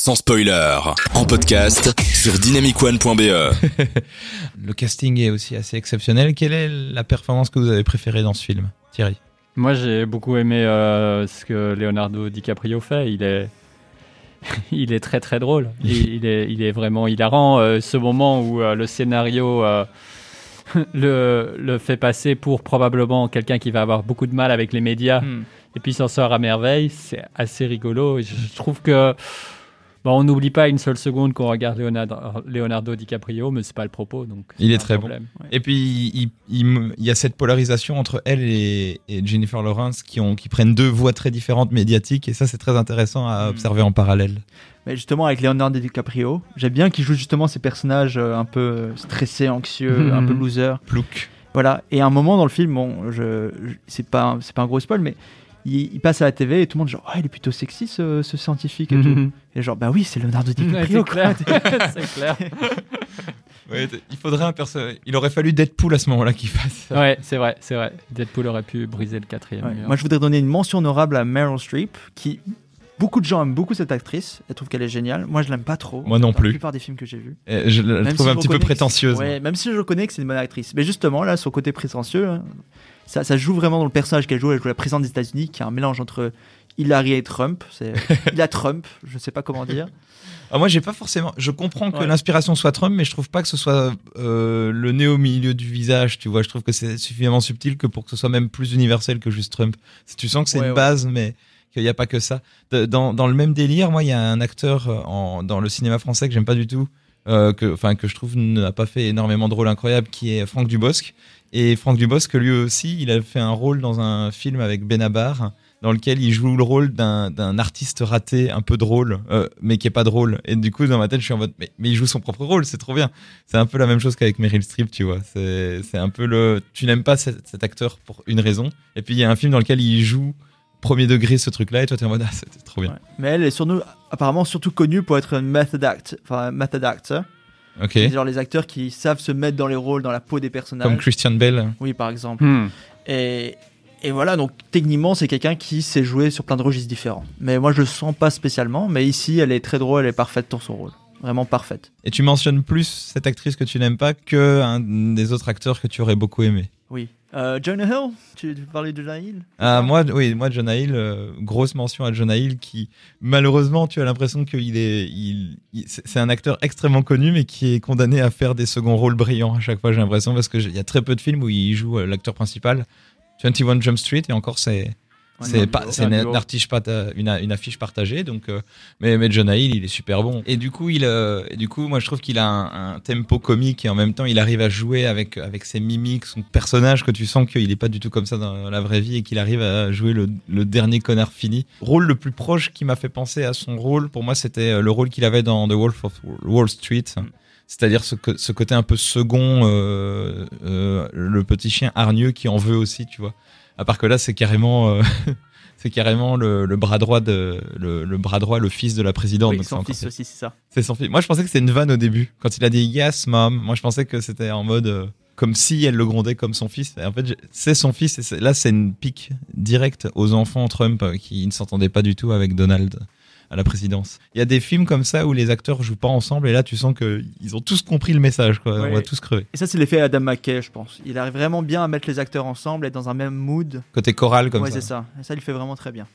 sans spoiler, en podcast sur dynamicone.be. Le casting est aussi assez exceptionnel. Quelle est la performance que vous avez préférée dans ce film, Thierry? Moi, j'ai beaucoup aimé euh, ce que Leonardo DiCaprio fait. Il est, il est très très drôle. Il, il est, il est vraiment hilarant. Euh, ce moment où euh, le scénario euh, le, le fait passer pour probablement quelqu'un qui va avoir beaucoup de mal avec les médias, Hmm. et puis s'en sort à merveille. C'est assez rigolo. Je trouve que bon, on n'oublie pas une seule seconde qu'on regarde Leonardo, Leonardo DiCaprio, mais c'est pas le propos. Donc Il est très bon. problème. Et puis, il, il- il y a cette polarisation entre elle et, et Jennifer Lawrence qui, ont, qui prennent deux voix très différentes médiatiques. Et ça, c'est très intéressant à Mm. observer en parallèle. Mais justement, avec Leonardo DiCaprio, j'aime bien qu'il joue justement ces personnages euh, un peu stressés, anxieux, Mhm. un peu loser. Plouc. Voilà. Et à un moment dans le film, bon, je, je- c'est pas, c'est pas un gros spoil, mais il, il passe à la TV et tout le monde genre, oh, il est plutôt sexy ce, ce scientifique et tout. Mhm. Et genre, bah oui, c'est Leonardo Ouais, DiCaprio. clair. c'est clair. Ouais, il faudrait un perso. Il aurait fallu Deadpool à ce moment-là qu'il fasse ça. Ouais, c'est vrai, c'est vrai. Deadpool aurait pu briser le quatrième Ouais. mur. Moi, je voudrais donner une mention honorable à Meryl Streep, qui beaucoup de gens aiment beaucoup cette actrice. Elles trouvent qu'elle est géniale. Moi, je l'aime pas trop. Moi non plus. La plupart des films que j'ai vus. Et Je la Même trouve si un petit peu prétentieuse. Ouais, même si je reconnais que c'est une bonne actrice. Mais justement, là, son côté prétentieux, hein, ça, ça joue vraiment dans le personnage qu'elle joue. Elle joue la présidente des États-Unis, qui est un mélange entre Hillary et Trump. C'est il a Trump, je sais pas comment dire. Ah, moi, j'ai pas forcément. Je comprends que Ouais. l'inspiration soit Trump, mais je trouve pas que ce soit euh, le nez au milieu du visage. Tu vois, je trouve que c'est suffisamment subtil que pour que ce soit même plus universel que juste Trump. Si tu sens que c'est Ouais, une ouais. base, mais qu'il n'y a pas que ça. Dans, dans le même délire, moi, il y a un acteur euh, dans le cinéma français que j'aime pas du tout, euh, que, enfin, que je trouve n'a pas fait énormément de rôles incroyables, qui est Franck Dubosc. Et Franck Dubosc, lui aussi, il a fait un rôle dans un film avec Benabar dans lequel il joue le rôle d'un artiste raté un peu drôle, euh, mais qui est pas drôle. Et du coup, dans ma tête, je suis en mode, mais, mais il joue son propre rôle, c'est trop bien. C'est un peu la même chose qu'avec Meryl Streep, tu vois. C'est c'est un peu le, tu n'aimes pas cet, cet acteur pour une raison. Et puis il y a un film dans lequel il joue premier degré ce truc-là, et toi t'es en mode, ah, c'était trop bien. Ouais. Mais elle est surtout, apparemment surtout connue pour être une method, act, enfin, un method actor. Ok. C'est genre les acteurs qui savent se mettre dans les rôles, dans la peau des personnages. Comme Christian Bale. Oui, par exemple. Hmm. Et, et voilà, donc techniquement, c'est quelqu'un qui sait jouer sur plein de registres différents. Mais moi, je le sens pas spécialement. Mais ici, elle est très drôle, elle est parfaite pour son rôle. Vraiment parfaite. Et tu mentionnes plus cette actrice que tu n'aimes pas que un des autres acteurs que tu aurais beaucoup aimé. Oui. Euh, Jonah Hill Tu, tu parlais de Jonah Hill Ah, moi, oui, moi, Jonah Hill, euh, grosse mention à Jonah Hill qui, malheureusement, tu as l'impression qu'il est, il, c'est un acteur extrêmement connu, mais qui est condamné à faire des seconds rôles brillants à chaque fois, j'ai l'impression, parce qu'il y a très peu de films où il joue euh, l'acteur principal. 21 Jump Street, et encore, c'est, c'est pas, c'est un une, pata- une, une affiche partagée, donc, euh, mais, mais Jonah Hill, il est super bon. Et du coup, il, euh, et du coup, moi, je trouve qu'il a un, un tempo comique et en même temps, il arrive à jouer avec, avec ses mimiques, son personnage que tu sens qu'il est pas du tout comme ça dans la vraie vie et qu'il arrive à jouer le, le dernier connard fini. Rôle le plus proche qui m'a fait penser à son rôle, pour moi, c'était euh, le rôle qu'il avait dans The Wolf of Wall Street. C'est-à-dire ce, ce côté un peu second, euh, euh, le petit chien hargneux qui en veut aussi, tu vois. À part que là, c'est carrément, euh, c'est carrément le, le bras droit de, le, le bras droit, le fils de la présidente. Oui, Donc c'est son fils aussi, c'est ça. c'est son fils. Moi, je pensais que c'était une vanne au début. Quand il a dit yes, mom, moi, je pensais que c'était en mode euh, comme si elle le grondait comme son fils. Et en fait, c'est son fils. Et là, c'est une pique directe aux enfants Trump euh, qui ne s'entendaient pas du tout avec Donald à la présidence. Il y a des films comme ça où les acteurs jouent pas ensemble et là, tu sens que ils ont tous compris le message. Quoi. Ouais. On va tous crever. Et ça, c'est l'effet Adam McKay, je pense. Il arrive vraiment bien à mettre les acteurs ensemble, être dans un même mood. Côté choral comme ouais, ça. c'est ça. Et ça, il fait vraiment très bien.